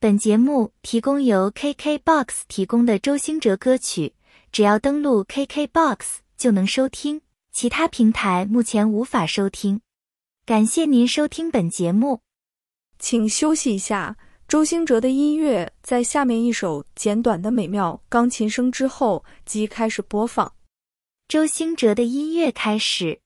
本节目提供由 kk box 提供的周兴哲歌曲只要登录 kk box 就能收听。其他平台目前无法收听。感谢您收听本节目。请休息一下周兴哲的音乐在下面一首简短的美妙钢琴声之后即开始播放。周兴哲的音乐开始。